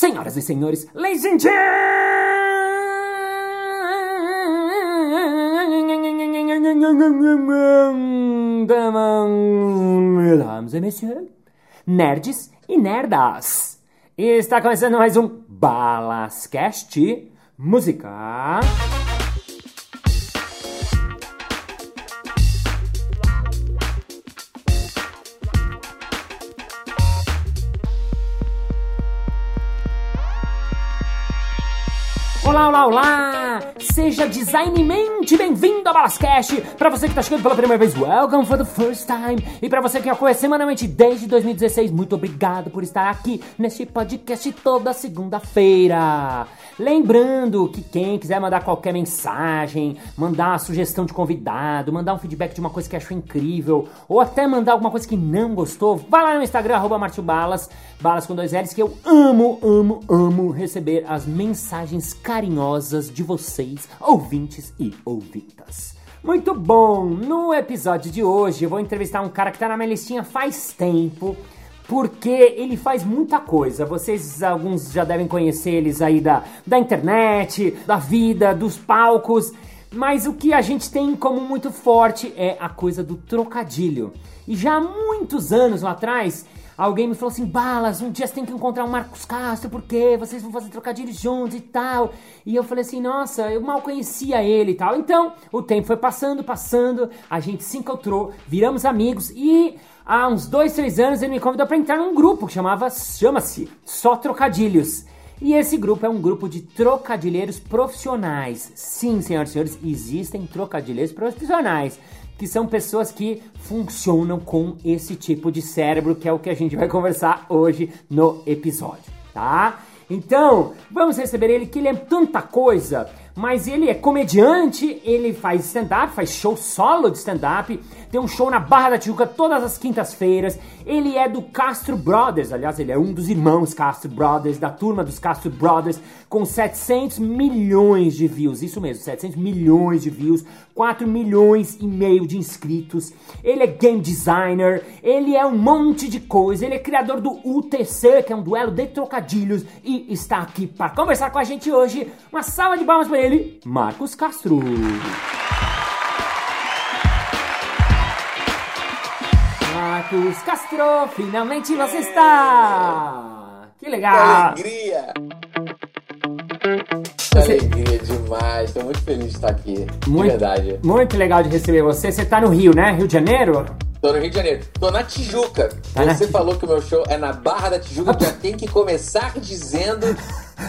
Senhoras e senhores, ladies and gentlemen, et messieurs, nerds e nerdas. Está começando mais um Balascast Música. 到老啦 Seja designmente bem-vindo ao Balascast! Para você que está chegando pela primeira vez, welcome for the first time! E para você que acompanha semanalmente desde 2016, muito obrigado por estar aqui neste podcast toda segunda-feira! Lembrando que quem quiser mandar qualquer mensagem, mandar uma sugestão de convidado, mandar um feedback de uma coisa que achou incrível, ou até mandar alguma coisa que não gostou, vai lá no Instagram, arroba Balas, balas com dois L's, que eu amo, amo, amo receber as mensagens carinhosas de vocês, ouvintes e ouvintas. Muito bom! No episódio de hoje eu vou entrevistar um cara que tá na minha listinha faz tempo porque ele faz muita coisa. Vocês, alguns já devem conhecer eles aí da, da internet, da vida, dos palcos. Mas o que a gente tem em comum muito forte é a coisa do trocadilho. E já há muitos anos atrás, alguém me falou assim: Balas, um dia você tem que encontrar o Marcos Castro, porque vocês vão fazer trocadilhos juntos e tal. E eu falei assim: Nossa, eu mal conhecia ele e tal. Então, o tempo foi passando, passando, a gente se encontrou, viramos amigos e há uns dois, três anos ele me convidou para entrar num grupo que chamava, chama-se Só Trocadilhos. E esse grupo é um grupo de trocadilheiros profissionais. Sim, senhoras e senhores, existem trocadilheiros profissionais, que são pessoas que funcionam com esse tipo de cérebro, que é o que a gente vai conversar hoje no episódio, tá? Então, vamos receber ele, que ele é tanta coisa mas ele é comediante, ele faz stand-up, faz show solo de stand-up, tem um show na Barra da Tijuca todas as quintas-feiras. Ele é do Castro Brothers, aliás, ele é um dos irmãos Castro Brothers, da turma dos Castro Brothers, com 700 milhões de views, isso mesmo, 700 milhões de views, 4 milhões e meio de inscritos. Ele é game designer, ele é um monte de coisa, ele é criador do UTC, que é um duelo de trocadilhos, e está aqui para conversar com a gente hoje. Uma salva de palmas para ele, Marcos Castro. Marcos Castro, finalmente você está! Que legal! Que alegria! Alegria demais, estou muito feliz de estar aqui, muito, de verdade. Muito legal de receber você. Você está no Rio, né? Rio de Janeiro? Tô no Rio de Janeiro. Tô na Tijuca. Tá Você na falou que o meu show é na Barra da Tijuca. já tem que começar dizendo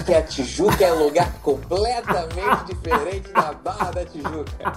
que a Tijuca é um lugar completamente diferente da Barra da Tijuca.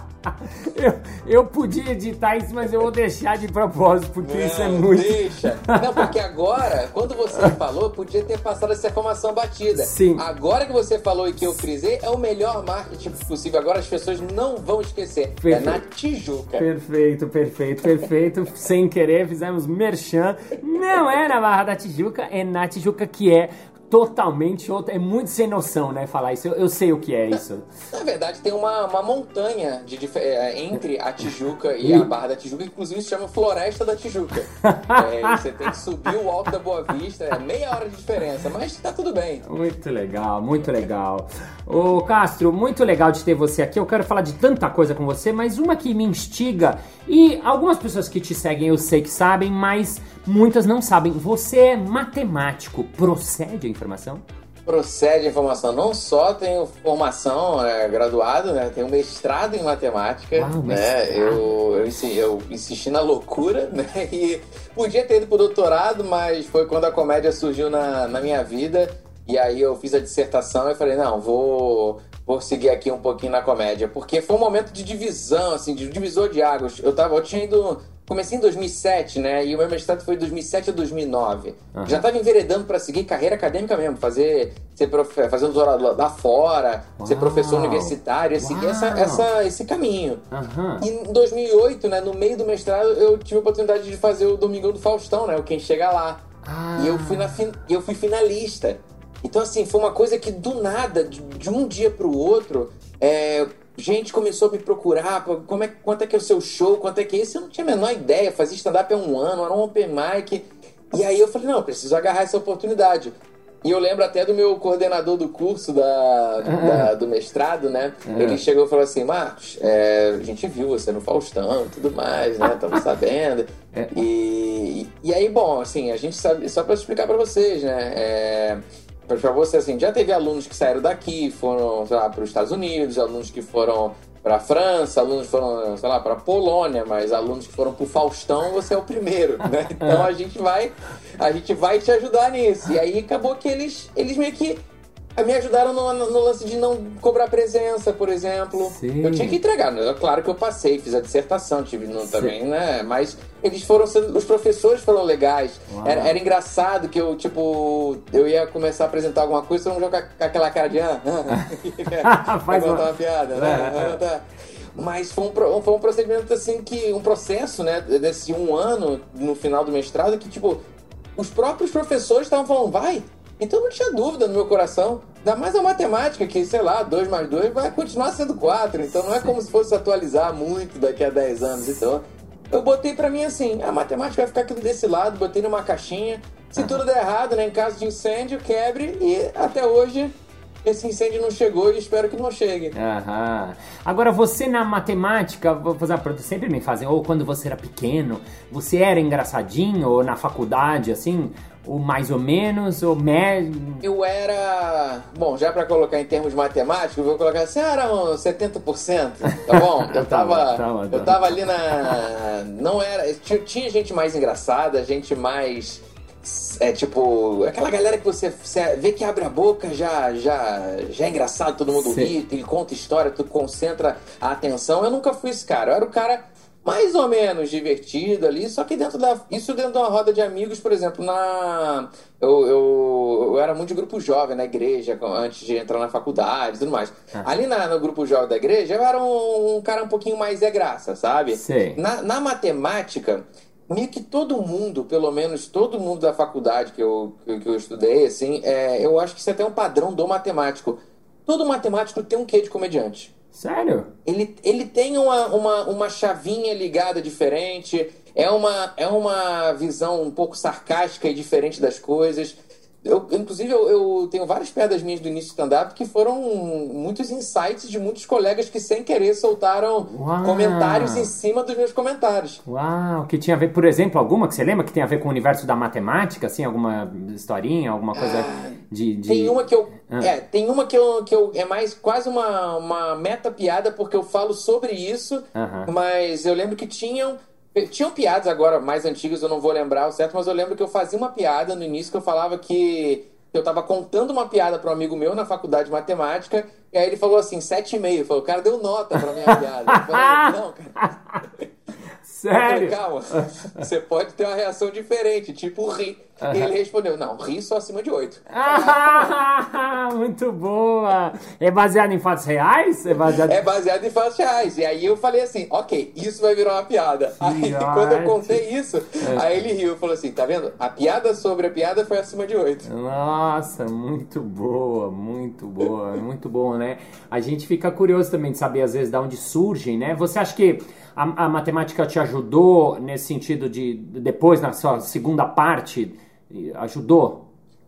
Eu, eu podia editar isso, mas eu vou deixar de propósito, porque não, isso é muito. Deixa. Não, porque agora, quando você falou, podia ter passado essa informação batida. Sim. Agora que você falou e que eu frisei, é o melhor marketing possível. Agora as pessoas não vão esquecer. Perfeito. É na Tijuca. Perfeito, perfeito, perfeito sem querer, fizemos merchan. Não é na Barra da Tijuca, é na Tijuca que é totalmente outra. É muito sem noção, né? Falar isso. Eu, eu sei o que é isso. Na verdade, tem uma, uma montanha de, é, entre a Tijuca e a Barra da Tijuca, inclusive se chama Floresta da Tijuca. é, você tem que subir o alto da Boa Vista, é meia hora de diferença, mas tá tudo bem. Muito legal, muito legal. Ô Castro, muito legal de ter você aqui. Eu quero falar de tanta coisa com você, mas uma que me instiga, e algumas pessoas que te seguem eu sei que sabem, mas muitas não sabem. Você é matemático, procede a informação? Procede a informação. Não só tenho formação é, graduado, né? Tenho mestrado em matemática, Uau, né? Eu, eu, eu, insisti na loucura, né? E podia ter ido pro doutorado, mas foi quando a comédia surgiu na, na minha vida. E aí eu fiz a dissertação e falei, não, vou, vou seguir aqui um pouquinho na comédia. Porque foi um momento de divisão, assim, de divisor de águas. Eu, tava, eu tinha ido comecei em 2007, né? E o meu mestrado foi de 2007 a 2009. Uhum. Já estava enveredando para seguir carreira acadêmica mesmo, fazer, ser profe, fazer um doutorado lá fora, Uau. ser professor universitário, seguir essa, essa, esse caminho. Uhum. E em 2008, né, no meio do mestrado, eu tive a oportunidade de fazer o Domingão do Faustão, né? O Quem Chega Lá. Ah. E eu fui, na, eu fui finalista. Então, assim, foi uma coisa que do nada, de, de um dia para o outro, é, gente começou a me procurar, como é, quanto é que é o seu show, quanto é que é isso, eu não tinha a menor ideia, fazia stand-up há um ano, era um open mic, e aí eu falei, não, eu preciso agarrar essa oportunidade. E eu lembro até do meu coordenador do curso da, da do mestrado, né? Ele chegou e falou assim, Marcos, é, a gente viu você no Faustão e tudo mais, né? Estamos sabendo. É. E, e aí, bom, assim, a gente sabe, só para explicar para vocês, né? É, para você, assim, já teve alunos que saíram daqui, foram, sei lá, para os Estados Unidos, alunos que foram para a França, alunos foram, sei lá, para a Polônia, mas alunos que foram para o Faustão, você é o primeiro, né? Então a gente vai, a gente vai te ajudar nisso. E aí acabou que eles, eles meio que me ajudaram no, no, lance de não cobrar presença, por exemplo. Sim. Eu tinha que entregar, né? claro que eu passei, fiz a dissertação, tive no, também, né? Mas eles foram sendo, os professores foram legais. Era, era, engraçado que eu, tipo, eu ia começar a apresentar alguma coisa, todo mundo joga com aquela cara de ah, ah, faz uma... uma piada, né? É, é. Mas foi um, foi um procedimento assim que. um processo, né? Desse um ano no final do mestrado que, tipo, os próprios professores estavam falando, vai, então não tinha dúvida no meu coração. Ainda mais a matemática, que, sei lá, 2 mais 2 vai continuar sendo 4. Então não é como se fosse atualizar muito daqui a 10 anos. Então eu botei para mim assim: a matemática vai ficar aqui desse lado, botei numa caixinha. Se tudo der errado, né, em caso de incêndio, quebre. E até hoje esse incêndio não chegou e espero que não chegue. Aham. Agora, você na matemática, vou fazer uma pergunta, sempre me fazem, ou quando você era pequeno, você era engraçadinho, ou na faculdade, assim, ou mais ou menos, ou médio? Eu era. Bom, já para colocar em termos matemáticos, eu vou colocar assim, ah, era uns 70%, tá bom? Eu tá tava, tá bom, tá eu tava ali na. Não era. Tinha gente mais engraçada, gente mais. É tipo, aquela galera que você, você vê que abre a boca, já já, já é engraçado, todo mundo Sim. ri, ele conta história, tu concentra a atenção. Eu nunca fui esse cara, eu era o cara mais ou menos divertido ali, só que dentro da. Isso dentro de uma roda de amigos, por exemplo, na. Eu, eu, eu era muito de grupo jovem na igreja, antes de entrar na faculdade e tudo mais. Ah. Ali na, no grupo jovem da igreja, eu era um, um cara um pouquinho mais é graça, sabe? Sim. Na, na matemática, meio que todo mundo, pelo menos todo mundo da faculdade que eu, que, eu estudei, assim, é, eu acho que isso é até um padrão do matemático. Todo matemático tem um quê de comediante. Sério? Ele, ele tem uma, uma, uma chavinha ligada diferente, é uma, é uma visão um pouco sarcástica e diferente das coisas. Eu, inclusive, eu, eu, tenho várias piadas minhas do início do stand-up que foram muitos insights de muitos colegas que, sem querer, soltaram Uau. comentários em cima dos meus comentários. Uau! Que tinha a ver, por exemplo, alguma que você lembra que tem a ver com o universo da matemática, assim, alguma historinha, alguma coisa ah, de, de, Tem uma que eu. Ah. É, tem uma que eu, que eu. É mais quase uma, uma meta-piada, porque eu falo sobre isso, uh -huh. mas eu lembro que tinham tinham piadas agora mais antigas, eu não vou lembrar o certo, mas eu lembro que eu fazia uma piada no início que eu falava que eu estava contando uma piada para um amigo meu na faculdade de matemática, e aí ele falou assim, sete e meio. Falou, o cara deu nota pra minha piada. Eu falei, não, cara. Sério? Falei, Calma, você pode ter uma reação diferente, tipo rir. E ele respondeu, não, ri só acima de 8. muito boa! É baseado em fatos reais? É baseado... é baseado em fatos reais. E aí eu falei assim, ok, isso vai virar uma piada. Aí quando eu contei isso, é. aí ele riu e falou assim, tá vendo? A piada sobre a piada foi acima de 8. Nossa, muito boa, muito boa, muito bom, né? A gente fica curioso também de saber às vezes de onde surgem, né? Você acha que a, a matemática te ajudou nesse sentido de depois, na sua segunda parte, ajudou?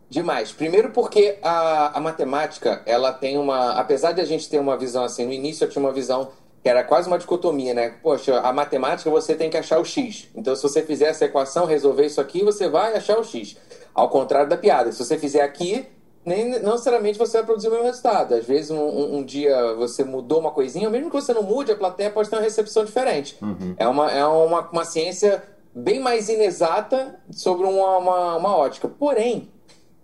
Demais. Primeiro porque a, a matemática, ela tem uma. Apesar de a gente ter uma visão assim, no início eu tinha uma visão que era quase uma dicotomia, né? Poxa, a matemática você tem que achar o x. Então, se você fizer essa equação, resolver isso aqui, você vai achar o x. Ao contrário da piada. Se você fizer aqui, nem não necessariamente você vai produzir o mesmo resultado. Às vezes, um, um, um, dia você mudou uma coisinha, mesmo que você não mude, a plateia pode ter uma recepção diferente. Uhum. É, uma, é uma, uma ciência bem mais inexata sobre uma, uma, uma ótica. Porém,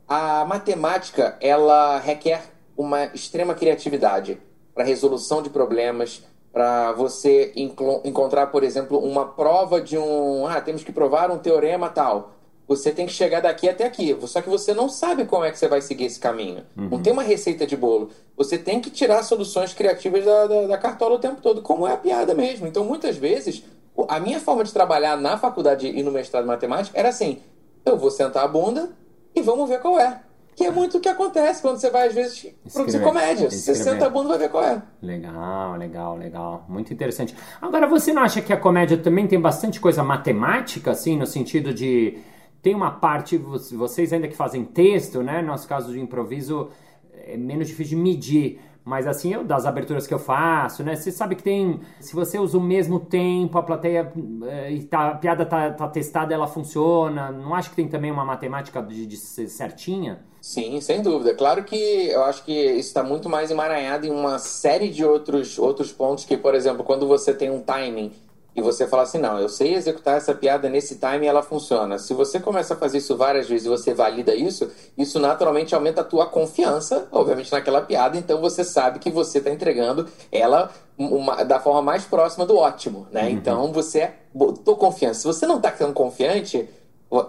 a matemática ela requer uma extrema criatividade para resolução de problemas, para você encontrar, por exemplo, uma prova de um. Ah, temos que provar um teorema tal. Você tem que chegar daqui até aqui. Só que você não sabe como é que você vai seguir esse caminho. Uhum. Não tem uma receita de bolo. Você tem que tirar soluções criativas da, da, da, cartola o tempo todo, como é a piada mesmo. Então, muitas vezes, a minha forma de trabalhar na faculdade e no mestrado de matemática era assim: eu vou sentar a bunda e vamos ver qual é. Que é muito o que acontece quando você vai, às vezes, produzir comédia. Escrever. Você senta a bunda e vai ver qual é. Legal, legal, legal. Muito interessante. Agora, você não acha que a comédia também tem bastante coisa matemática, assim, no sentido de tem uma parte, vocês ainda que fazem texto, né? No nosso caso de improviso, é menos difícil de medir. Mas assim, eu, das aberturas que eu faço, né? Você sabe que tem. Se você usa o mesmo tempo, a plateia. E tá, a piada tá, tá testada, ela funciona. Não acho que tem também uma matemática de, de certinha? Sim, sem dúvida. Claro que eu acho que isso está muito mais emaranhado em uma série de outros, outros pontos que, por exemplo, quando você tem um timing e você fala assim, não, eu sei executar essa piada nesse time e ela funciona. Se você começa a fazer isso várias vezes e você valida isso, isso naturalmente aumenta a tua confiança, obviamente, naquela piada, então você sabe que você está entregando ela uma, da forma mais próxima do ótimo, né? Uhum. Então você botou confiança. Se você não está tão confiante,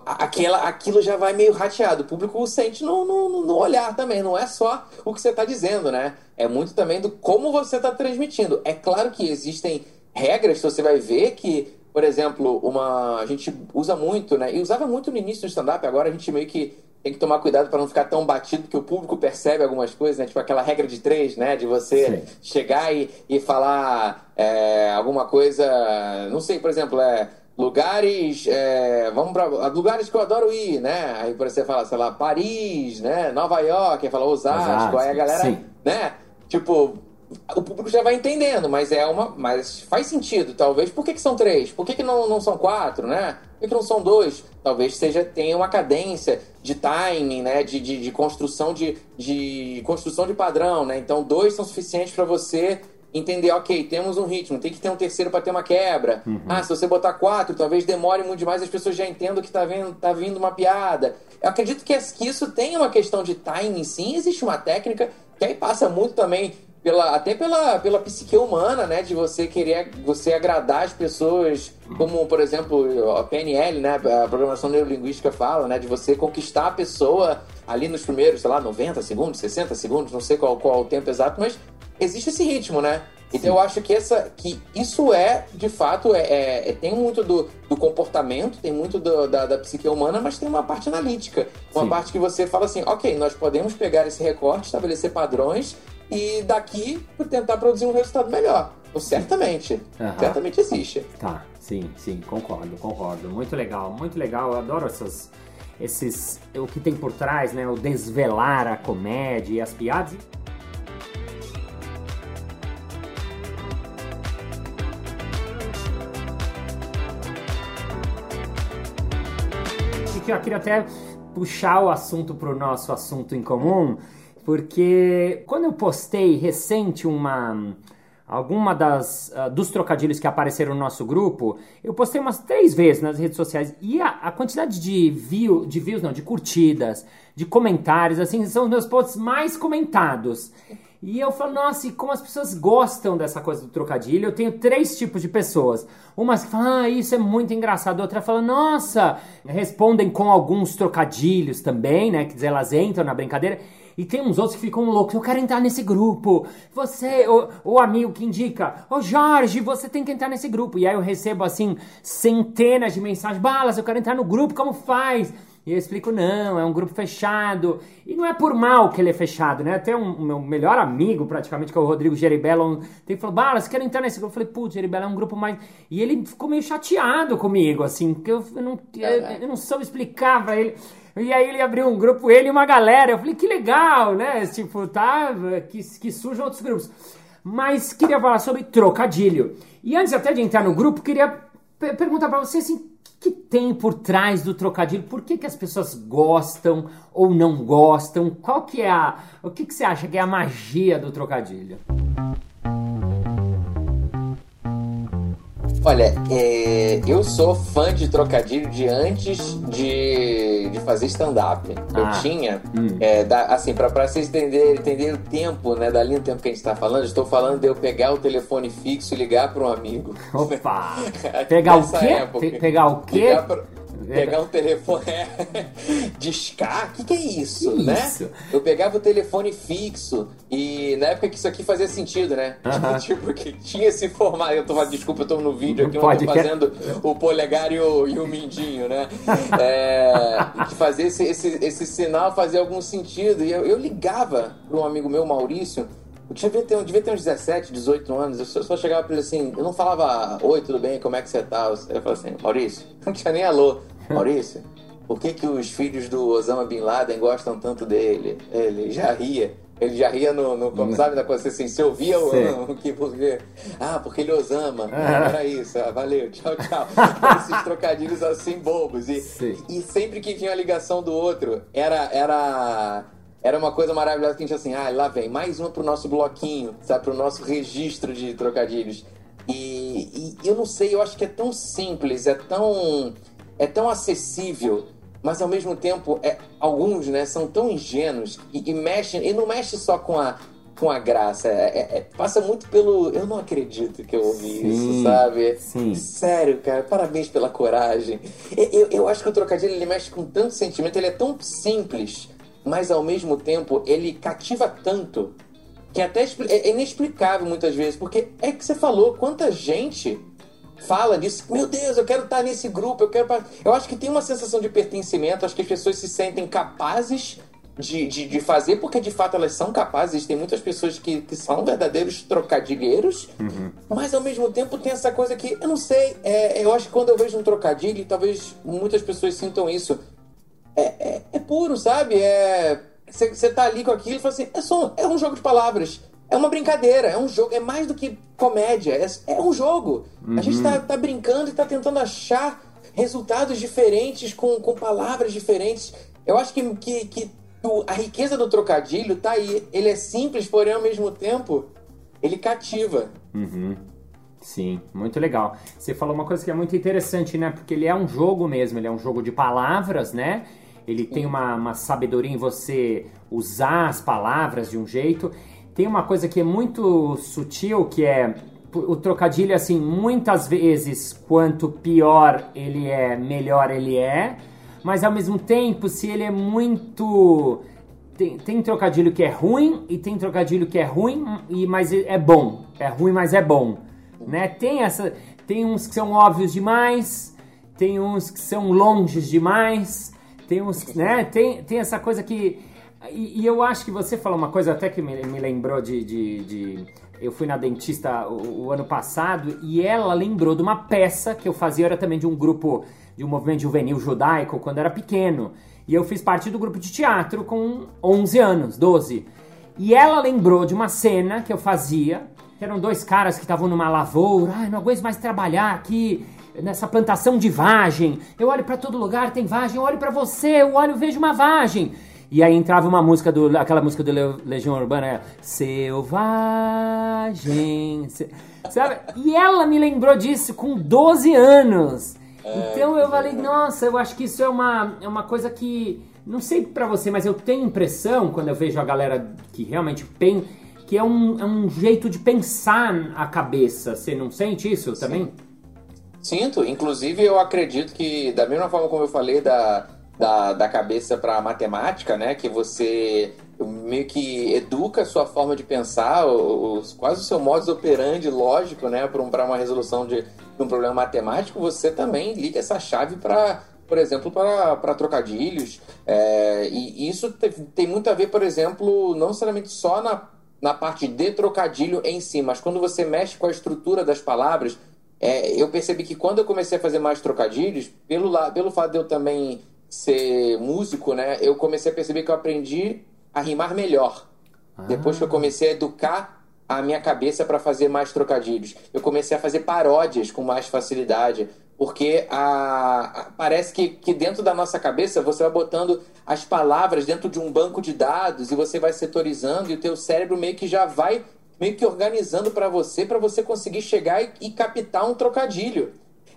aquela, aquilo já vai meio rateado. O público sente no, no, no olhar também, não é só o que você está dizendo, né? É muito também do como você está transmitindo. É claro que existem regras, você vai ver que, por exemplo, uma a gente usa muito, né? E usava muito no início do stand-up, agora a gente meio que tem que tomar cuidado para não ficar tão batido, porque o público percebe algumas coisas, né? Tipo aquela regra de três, né? De você Sim. chegar e, e falar é, alguma coisa. Não sei, por exemplo, é. Lugares, é, vamos para lugares que eu adoro ir, né? Aí você fala, sei lá, Paris, né? Nova York, aí fala Osasco, Osasco aí a galera, Sim. né? Tipo, o público já vai entendendo, mas é uma. Mas faz sentido, talvez. Por que, que são três? Por que, que não, não são quatro, né? Por que, que não são dois? Talvez seja tenha uma cadência de timing, né? De, de, de construção de, de construção de padrão, né? Então, dois são suficientes para você entender, ok, temos um ritmo, tem que ter um terceiro para ter uma quebra. Uhum. Ah, se você botar quatro, talvez demore muito demais, as pessoas já entendam que tá vindo, tá vindo uma piada. Eu acredito que, que isso tem uma questão de timing, sim, existe uma técnica que aí passa muito também pela, até pela, pela psique humana, né? De você querer você agradar as pessoas, como, por exemplo, a PNL, né? A programação neurolinguística fala, né? De você conquistar a pessoa ali nos primeiros, sei lá, 90 segundos, 60 segundos, não sei qual, qual o tempo exato, mas existe esse ritmo, né? Então eu acho que, essa, que isso é, de fato, é, é, é tem muito do, do, comportamento, tem muito do, da, da psique humana, mas tem uma parte analítica. Uma Sim. parte que você fala assim, ok, nós podemos pegar esse recorte, estabelecer padrões e daqui tentar produzir um resultado melhor. Então, certamente. Uhum. Certamente existe. Tá, sim, sim, concordo, concordo. Muito legal, muito legal. Eu adoro essas, esses. o que tem por trás, né? O desvelar a comédia e as piadas. eu queria até puxar o assunto para o nosso assunto em comum, porque quando eu postei recente uma alguma das uh, dos trocadilhos que apareceram no nosso grupo, eu postei umas três vezes nas redes sociais e a, a quantidade de view, de views não, de curtidas, de comentários, assim, são os meus posts mais comentados. E eu falo, nossa, e como as pessoas gostam dessa coisa do trocadilho. Eu tenho três tipos de pessoas. Umas que falam, ah, isso é muito engraçado. Outra fala, nossa, respondem com alguns trocadilhos também, né? Quer dizer, elas entram na brincadeira. E tem uns outros que ficam loucos. Eu quero entrar nesse grupo. Você, o, o amigo que indica, ô Jorge, você tem que entrar nesse grupo. E aí eu recebo assim centenas de mensagens. Balas, eu quero entrar no grupo, como faz? E eu explico, não, é um grupo fechado. E não é por mal que ele é fechado, né? Até um, meu melhor amigo, praticamente, que é o Rodrigo Geribello, tem falou, Balas, quero entrar nesse grupo. Eu falei, putz, Geribello é um grupo mais. E ele ficou meio chateado comigo, assim, porque eu, não, eu, eu não soube explicar pra ele. E aí ele abriu um grupo, ele e uma galera. Eu falei, que legal, né? Tipo, tá, que, que surjam outros grupos. Mas queria falar sobre trocadilho. E antes até de entrar no grupo, queria perguntar para você assim, que, tem por trás do trocadilho? Por que, que as pessoas gostam ou não gostam? Qual que é a... O que, que você acha que é a magia do trocadilho? Olha, é, eu sou fã de trocadilho de antes de, de fazer stand-up. Eu ah, tinha, hum. é, da, assim, para vocês entenderem entender o tempo, né, dali no tempo que a gente está falando, estou falando de eu pegar o telefone fixo e ligar para um amigo. Opa! pegar o quê? Época, pegar o quê? Pegar um telefone. discar? O que, que é isso, que né? Isso? Eu pegava o telefone fixo e na época que isso aqui fazia sentido, né? Uh -huh. Tipo, que tinha esse formato. Eu tô, desculpa, eu tô no vídeo aqui, eu tô fazendo o polegar e o, e o mindinho, né? É, que fazia esse, esse, esse sinal fazer algum sentido. E eu, eu ligava para um amigo meu, Maurício. Eu devia ter, eu devia ter uns 17, 18 anos. Eu só, só chegava pra ele assim, eu não falava, oi, tudo bem, como é que você tá? Eu falava assim, Maurício, não tinha nem alô. Maurício, por que, que os filhos do Osama Bin Laden gostam tanto dele? Ele já ria. Ele já ria no, no como sabe, da coisa assim, você ouvia o, que porque. Ah, porque ele Osama. Ah. Era isso, ah, valeu, tchau, tchau. Esses trocadilhos assim bobos. E, e sempre que vinha a ligação do outro, era. era era uma coisa maravilhosa que a gente assim, ah, lá vem, mais uma pro nosso bloquinho, sabe, pro nosso registro de trocadilhos. E, e, eu não sei, eu acho que é tão simples, é tão é tão acessível, mas ao mesmo tempo é, alguns, né, são tão ingênuos e, e mexem, e não mexe só com a com a graça, é, é, é passa muito pelo eu não acredito que eu ouvi sim, isso, sabe? Sim. Sério, cara, parabéns pela coragem. Eu, eu acho que o trocadilho ele mexe com tanto sentimento, ele é tão simples, mas ao mesmo tempo ele cativa tanto que até é inexplicável muitas vezes, porque é que você falou, quanta gente fala disso, meu Deus, eu quero estar nesse grupo, eu quero. Eu acho que tem uma sensação de pertencimento, acho que as pessoas se sentem capazes de, de, de fazer, porque de fato elas são capazes. Tem muitas pessoas que, que são verdadeiros trocadilheiros, uhum. mas ao mesmo tempo tem essa coisa que, eu não sei, é, eu acho que quando eu vejo um trocadilho, talvez muitas pessoas sintam isso. É, é, é puro, sabe? É você tá ali com aquilo e fala assim: é, só, é um jogo de palavras. É uma brincadeira, é um jogo, é mais do que comédia, é, é um jogo. Uhum. A gente tá, uhum. tá brincando e tá tentando achar resultados diferentes com, com palavras diferentes. Eu acho que, que, que a riqueza do trocadilho tá aí. Ele é simples, porém ao mesmo tempo ele cativa. Uhum. Sim, muito legal. Você falou uma coisa que é muito interessante, né? Porque ele é um jogo mesmo, ele é um jogo de palavras, né? ele tem uma, uma sabedoria em você usar as palavras de um jeito. Tem uma coisa que é muito sutil, que é o trocadilho, assim, muitas vezes, quanto pior ele é, melhor ele é. Mas ao mesmo tempo, se ele é muito. Tem, tem trocadilho que é ruim e tem trocadilho que é ruim, e, mas é bom. É ruim, mas é bom. Né? Tem, essa, tem uns que são óbvios demais, tem uns que são longes demais. Tem uns, né? Tem, tem essa coisa que. E, e, eu acho que você falou uma coisa até que me, me lembrou de, de, de, Eu fui na dentista o, o, ano passado e ela lembrou de uma peça que eu fazia, era também de um grupo, de um movimento juvenil judaico quando era pequeno. E eu fiz parte do grupo de teatro com 11 anos, 12. E ela lembrou de uma cena que eu fazia, que eram dois caras que estavam numa lavoura, ai, não aguento mais trabalhar aqui nessa plantação de vagem. Eu olho para todo lugar, tem vagem. Eu olho para você, eu olho, vejo uma vagem. E aí entrava uma música do aquela música do Legião Urbana, é, Selvagem. Sabe? E ela me lembrou disso com 12 anos. É, então eu falei, nossa, eu acho que isso é uma, é uma coisa que não sei para você, mas eu tenho impressão quando eu vejo a galera que realmente tem que é um, é um jeito de pensar a cabeça. Você não sente isso Sim. também? Sinto, inclusive eu acredito que, da mesma forma como eu falei da, da, da cabeça para matemática, né, que você meio que educa a sua forma de pensar, os, quase o seu modus operandi lógico, né, para uma resolução de, de, um problema matemático, você também liga essa chave para, por exemplo, para trocadilhos. É, e isso tem, tem muito a ver, por exemplo, não necessariamente só na, na parte de trocadilho em si, mas quando você mexe com a estrutura das palavras é, eu percebi que quando eu comecei a fazer mais trocadilhos, pelo, pelo fato de eu também ser músico, né, eu comecei a perceber que eu aprendi a rimar melhor. Ah. Depois que eu comecei a educar a minha cabeça para fazer mais trocadilhos. Eu comecei a fazer paródias com mais facilidade, porque a, a, parece que, que dentro da nossa cabeça você vai botando as palavras dentro de um banco de dados e você vai setorizando e o teu cérebro meio que já vai meio que organizando para você, para você conseguir chegar e, e, captar um trocadilho.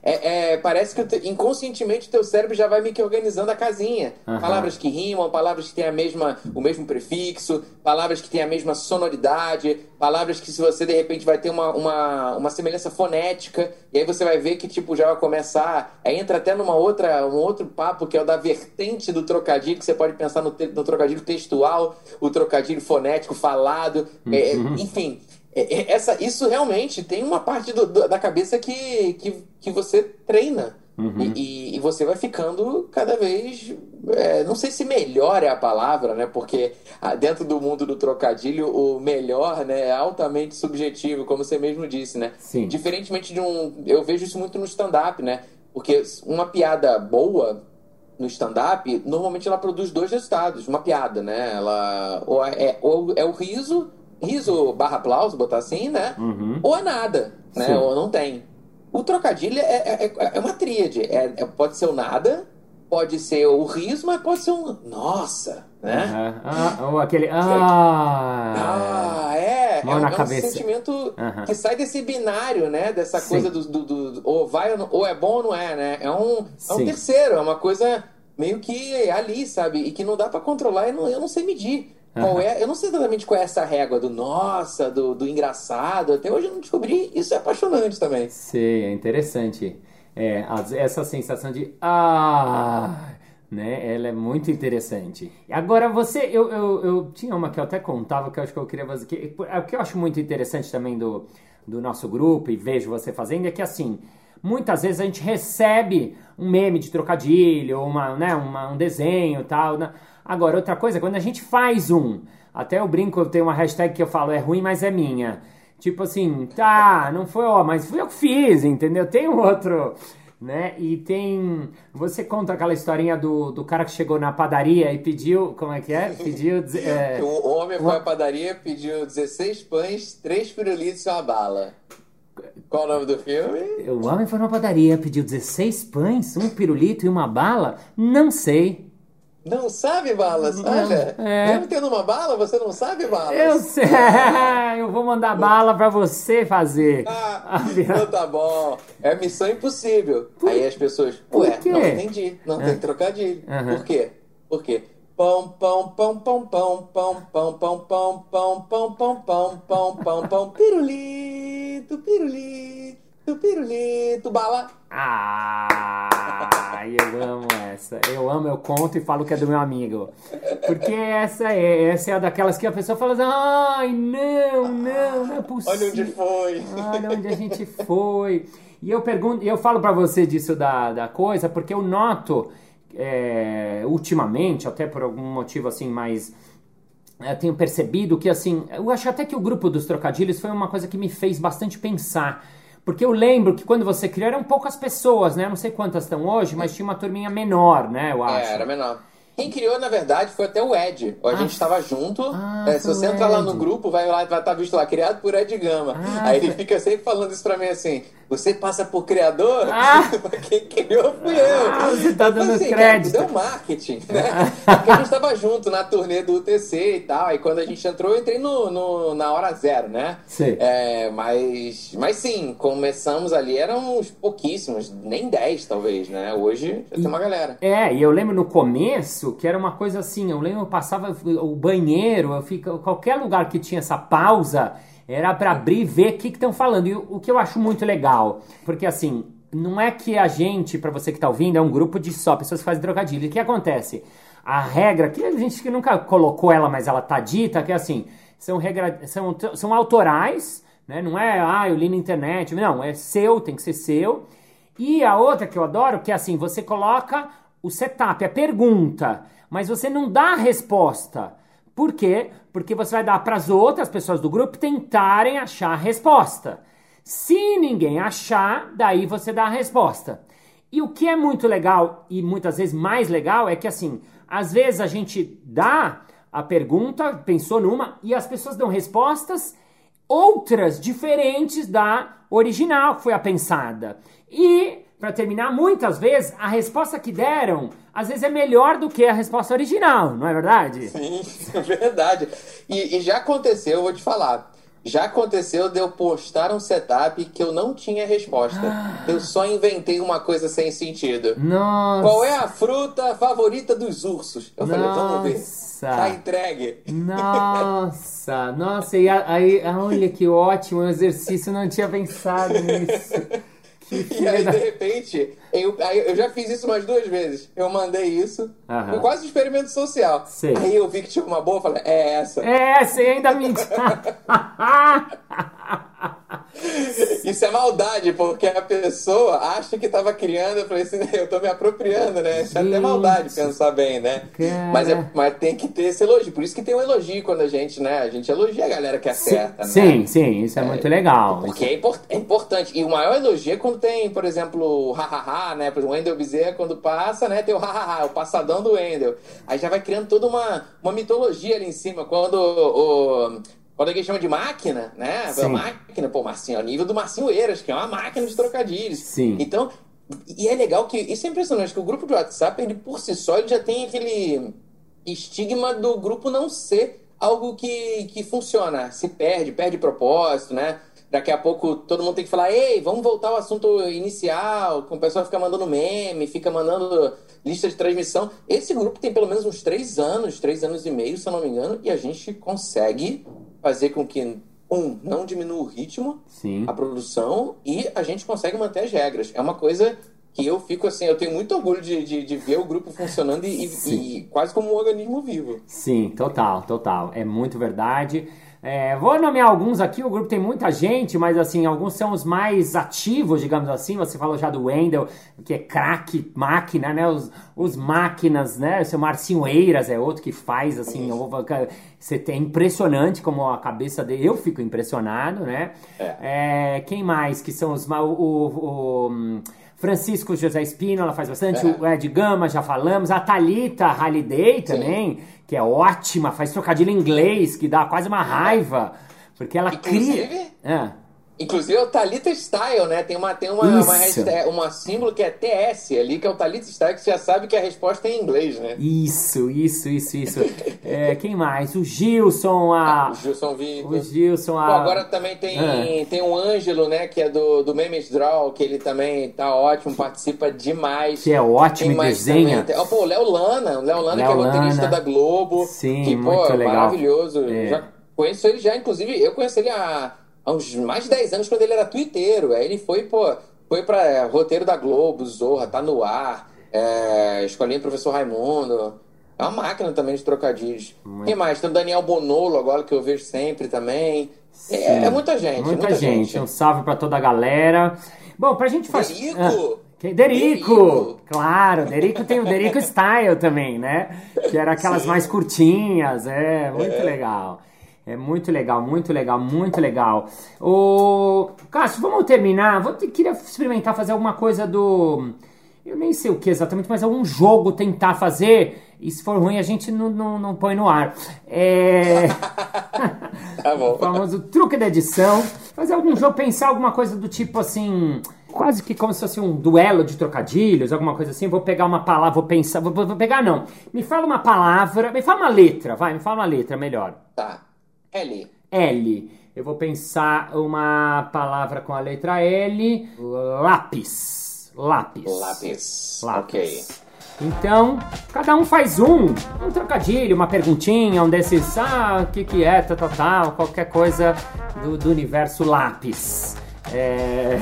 É, é, parece que te, inconscientemente o teu cérebro já vai meio que organizando a casinha. Uhum. Palavras que rimam, palavras que têm a mesma, o mesmo prefixo, palavras que têm a mesma sonoridade, palavras que se você de repente vai ter uma, uma, uma semelhança fonética, e aí você vai ver que tipo já vai começar, aí entra até numa outra, um outro papo que é o da vertente do trocadilho, que você pode pensar no, no trocadilho textual, o trocadilho fonético falado, é, uhum. é, enfim. Essa, isso realmente tem uma parte do, do, da cabeça que, que, que você treina. Uhum. E, e, você vai ficando cada vez. É, não sei se melhor é a palavra, né? Porque ah, dentro do mundo do trocadilho, o melhor né, é altamente subjetivo, como você mesmo disse, né? Sim. Diferentemente de um. Eu vejo isso muito no stand-up, né? Porque uma piada boa no stand-up, normalmente ela produz dois resultados, uma piada, né? Ela ou é, ou é o riso, riso barra aplauso, botar assim, né? Uhum. Ou é nada, né? Sim. Ou não tem. O trocadilho é, é, é, é uma tríade. É, é, pode ser o nada, pode ser o riso, mas pode ser um nossa, né? Uhum. Ah, ou aquele ah, ah é, Mão é, na é cabeça. um sentimento uhum. que sai desse binário, né? Dessa Sim. coisa do, do, do, ou vai ou é bom ou não é, né? É um, é um terceiro, é uma coisa meio que ali, sabe? E que não dá para controlar, eu não, eu não sei medir. Qual é, eu não sei exatamente qual é essa régua do nossa, do, do engraçado. Até hoje eu não descobri. Isso é apaixonante também. Sei, é interessante. É, essa sensação de ah, né? Ela é muito interessante. Agora você, eu, eu, eu tinha uma que eu até contava que eu acho que eu queria fazer. Que, o que eu acho muito interessante também do, do nosso grupo e vejo você fazendo é que assim, muitas vezes a gente recebe um meme de trocadilho, uma, né, uma, um desenho tal. Né? Agora, outra coisa, quando a gente faz um, até eu brinco, eu tenho uma hashtag que eu falo, é ruim, mas é minha. Tipo assim, tá, não foi, ó, mas fui eu que fiz, entendeu? Tem outro, né? E tem. Você conta aquela historinha do, do cara que chegou na padaria e pediu. Como é que é? Pediu. É, o homem foi à padaria, pediu 16 pães, 3 pirulitos e uma bala. Qual o nome do filme? O homem foi na padaria, pediu 16 pães, um pirulito e uma bala? Não sei. Não sabe, Balas? Olha, é. mesmo tendo uma bala, você não sabe, Balas? Eu sei, eu vou mandar bala pra você fazer. Ah, então tá bom. É missão impossível. Por... Aí as pessoas, ué, não entendi, não tem trocadilho. Uhum. Por quê? Por quê? Pão, pão, pão, pão, pão, pão, pão, pão, pão, pão, pão, pão, pão, pão, pão, pão, pirulito, pirulito, pirulito, bala. Ah, eu amo essa. Eu amo, eu conto e falo que é do meu amigo. Porque essa é, essa é daquelas que a pessoa fala assim, ai, não, não, não é possível. Olha onde foi. Olha onde a gente foi. E eu pergunto, eu falo para você disso da, da coisa, porque eu noto é, ultimamente, até por algum motivo assim mais é, tenho percebido que assim, eu acho até que o grupo dos trocadilhos foi uma coisa que me fez bastante pensar. Porque eu lembro que quando você criou eram poucas pessoas, né? não sei quantas estão hoje, mas tinha uma turminha menor, né? Eu é, acho. É, era menor. Quem criou, na verdade, foi até o Ed. A ah, gente estava junto. Ah, é, se você entrar lá no grupo, vai lá, vai estar tá visto lá, criado por Ed Gama. Ah, Aí ele fica sempre falando isso pra mim assim: você passa por criador? Ah. Quem criou fui eu. Ah, você tá dando assim, crédito. Cara, deu marketing, né? Porque a gente tava junto na turnê do UTC e tal. Aí quando a gente entrou, eu entrei no, no na hora zero, né? Sim. É, mas, mas sim, começamos ali, éramos pouquíssimos, nem 10 talvez, né? Hoje já e, tem uma galera. É, e eu lembro no começo que era uma coisa assim, eu lembro eu passava o banheiro, eu fico, qualquer lugar que tinha essa pausa era para abrir e ver o que estão falando. E o, o, que eu acho muito legal, porque assim, não é que a gente, para você que tá ouvindo, é um grupo de só pessoas que fazem trocadilho. O que acontece? A regra, que a gente que nunca colocou ela, mas ela tá dita, que é assim, são, regra, são, são autorais, né? Não é, ah, eu li na internet. Não, é seu, tem que ser seu. E a outra que eu adoro, que é assim, você coloca o setup, a pergunta, mas você não dá a resposta. Por quê? Porque você vai dar para as outras pessoas do grupo tentarem achar a resposta. Se ninguém achar, daí você dá a resposta. E o que é muito legal e muitas vezes mais legal é que assim, às vezes a gente dá a pergunta, pensou numa e as pessoas dão respostas outras diferentes da original que foi a pensada. E para terminar, muitas vezes a resposta que deram às vezes é melhor do que a resposta original, não é verdade? Sim, é verdade. E, e já aconteceu, eu vou te falar. Já aconteceu de eu postar um setup que eu não tinha resposta. Ah. Eu só inventei uma coisa sem sentido. Nossa. Qual é a fruta favorita dos ursos? Eu Nossa. falei, vamos ver. Tá entregue. Nossa, nossa, e aí, olha que ótimo exercício, não tinha pensado nisso. e aí, de repente, eu, eu já fiz isso umas duas vezes. Eu mandei isso. Foi quase um experimento social. Sei. Aí eu vi que tinha uma boa, falei, é essa. É essa, e ainda me. Isso é maldade, porque a pessoa acha que tava criando, eu falei assim, eu tô me apropriando, né? Isso é até maldade pensar bem, né? Mas, é, mas tem que ter esse elogio. Por isso que tem um elogio quando a gente, né? A gente elogia a galera que acerta, sim, né? Sim, sim, isso é, é muito legal. Porque é, import, é, importante. E o maior elogio é quando tem, por exemplo, o hahaha, né? Por exemplo, o Wendel Bezerra, quando passa, né? Tem o hahaha, o passadão do Wendel. Aí já vai criando toda uma, uma mitologia ali em cima. Quando o, quando alguém chama de máquina, né? Sim. Máquina, pô, Marcinho, ao nível do Marcinho Eiras, que é uma máquina de trocadilhos. Sim. Então, e é legal que. Isso é impressionante, que o grupo de WhatsApp, ele por si só, ele já tem aquele estigma do grupo não ser algo que, que funciona, se perde, perde propósito, né? Daqui a pouco todo mundo tem que falar, ei, vamos voltar ao assunto inicial, o pessoal fica mandando meme, fica mandando lista de transmissão. Esse grupo tem pelo menos uns três anos, três anos e meio, se eu não me engano, e a gente consegue fazer com que, um, não diminua o ritmo, Sim. a produção, e a gente consegue manter as regras. É uma coisa que eu fico assim, eu tenho muito orgulho de, de, de ver o grupo funcionando e, e, quase como um organismo vivo. Sim, total, total. É muito verdade. É, vou nomear alguns aqui, o grupo tem muita gente, mas assim, alguns são os mais ativos, digamos assim. Você falou já do Wendel, que é craque, máquina, né? Os, os máquinas, né? O seu Marcinho Eiras é outro que faz, assim, você tem impressionante como a cabeça dele. Eu fico impressionado, né? É. É, quem mais? Que são os. O, o, o Francisco José Espínola faz bastante, é. o Ed Gama, já falamos, a Thalita Halliday também. Sim que é ótima, faz trocadilho em inglês, que dá quase uma raiva, porque ela Inclusive, cria. É. Inclusive é o Thalita Style, né? Tem uma, tem uma, uma, hashtag, uma símbolo que é TS ali, que é o Thalita Style, que você já sabe que a resposta é em inglês, né? Isso, isso, isso, isso. é, quem mais? O Gilson, a. Ah, o Gilson Vitor. O Gilson, a. Pô, agora também tem, ah. tem o Ângelo, né? Que é do, do Memes Draw, que ele também tá ótimo, participa demais. Que é ótimo e desenha. Tem, oh, pô, o Léo Lana, o Léo Lana, Léo que é roteirista da Globo. Sim, que, pô, muito legal. maravilhoso. É. Já conheço ele já, inclusive, eu conheço ele há há uns mais de 10 anos, quando ele era twitteiro. Aí ele foi, pô, foi pra é, roteiro da Globo, Zorra, tá no ar, é, Escolinha Professor Raimundo. É uma máquina também de trocadilhos. Muito. Quem mais? Tem o Daniel Bonolo agora, que eu vejo sempre também. É, é, muita gente. Muita, muita gente. gente. Um salve pra toda a galera. Bom, pra gente fazer. Derico! Ah. Derico. Derico! Claro, Derico tem o Derico Style também, né? Que era aquelas Sim. mais curtinhas, é, muito é. legal. É muito legal, muito legal, muito legal. O Cássio, vamos terminar. Vou ter, queria experimentar fazer alguma coisa do. Eu nem sei o que exatamente, mas algum jogo tentar fazer. E se for ruim, a gente não, não, não põe no ar. É. tá bom. o famoso truque da edição. Fazer algum jogo, pensar alguma coisa do tipo assim quase que como se fosse um duelo de trocadilhos, alguma coisa assim. Vou pegar uma palavra, vou pensar, vou, vou, pegar não. Me fala uma palavra, me fala uma letra, vai, me fala uma letra melhor. Tá. L. L. Eu vou pensar uma palavra com a letra L. Lápis. Lápis. Lápis. Lápis. Ok. Então, cada um faz um. Um trocadilho, uma perguntinha, um desses. Ah, o que, que é, tal, tal, tal. Qualquer coisa do, do universo lápis. É...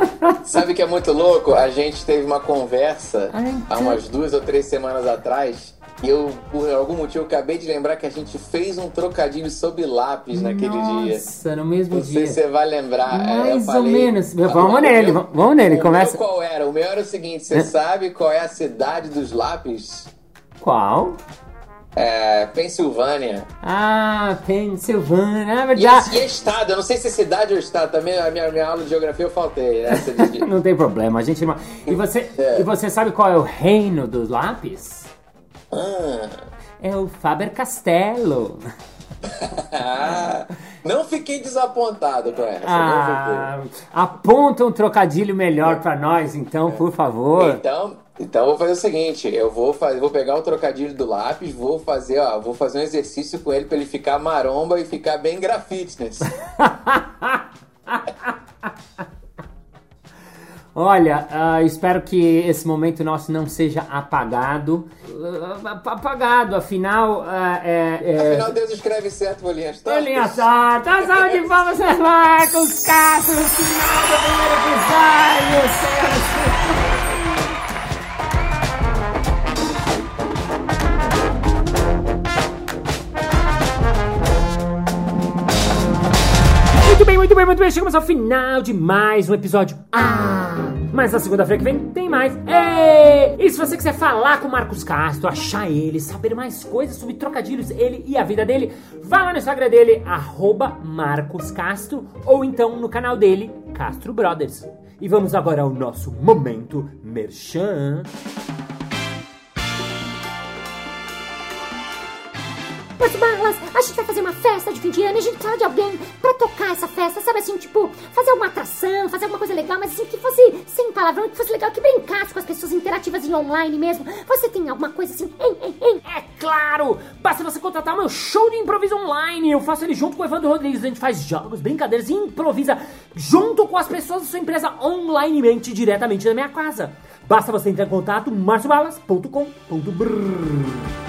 Sabe que é muito louco? A gente teve uma conversa Ai, há umas duas ou três semanas atrás eu, por algum motivo, acabei de lembrar que a gente fez um trocadilho sobre lápis naquele Nossa, dia. Nossa, no mesmo Não dia. Não sei se você vai lembrar. É, Mais falei, ou menos. Vamos nele, meu, vamos nele. O Começa. Meu qual era? O meu era o seguinte: você sabe qual é a cidade dos lápis? Qual? É, Pensilvânia. Ah, Pensilvânia, é verdade. E, e estado, eu não sei se é cidade ou estado, também a minha, minha aula de geografia eu faltei, né? não tem problema, a gente... E você, é. e você sabe qual é o reino dos lápis? Ah. É o Faber Castelo. não fiquei desapontado com essa. Ah, aponta um trocadilho melhor para nós, então, por favor. Então, então vou fazer o seguinte, eu vou fazer, vou pegar o trocadilho do lápis, vou fazer, ó, vou fazer um exercício com ele para ele ficar maromba e ficar bem grafitness. Olha, uh, espero que esse momento nosso não seja apagado. Uh, apagado, afinal. Uh, é, é... Afinal, Deus escreve certo por linhas tortas. Linhas tortas, salve de palmas, Marcos Castro, final do primeiro episódio, senhoras muito bem, muito bem. Chegamos ao final de mais um episódio. Ah! Mas na segunda-feira que vem tem mais. Ei! E se você quiser falar com o Marcos Castro, achar ele, saber mais coisas sobre trocadilhos, ele e a vida dele, vá lá no Instagram dele, arroba Marcos Castro, ou então no canal dele, Castro Brothers. E vamos agora ao nosso momento merchan. Mas Balas, a gente vai fazer uma festa de fim de ano e a gente precisa de alguém pra tocar essa festa, sabe assim, tipo, fazer alguma atração, fazer alguma coisa legal, mas assim, que fosse sem palavrão, que fosse legal, que brincasse com as pessoas interativas em online mesmo. Você tem alguma coisa assim, hein, hein, hein? É claro! Basta você contratar o meu show de improviso online. Eu faço ele junto com o Evandro Rodrigues. A gente faz jogos, brincadeiras e improvisa junto com as pessoas da sua empresa onlinemente, diretamente na minha casa. Basta você entrar em contato marciobalas.com.br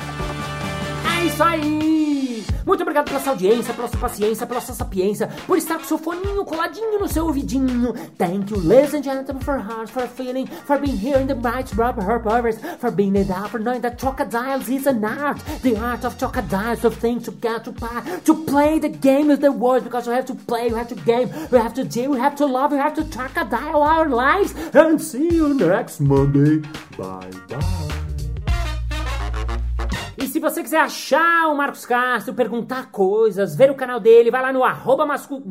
é isso aí! Muito obrigado pela sua audiência, pela sua paciência, pela sua sapiência, por estar com seu foninho coladinho no seu ouvidinho. Thank you, ladies and gentlemen, for heart, for feeling, for being here in the bright rubber her powers, for being it up, for knowing that crocodiles is an art. The art of crocodiles, of things to get to play, to play the game with the words, because we have to play, we have to game, we have to deal, we have to love, we have to crocodile our lives. And see you next Monday. Bye bye. Se você quiser achar o Marcos Castro, perguntar coisas, ver o canal dele, vai lá no arroba mascu...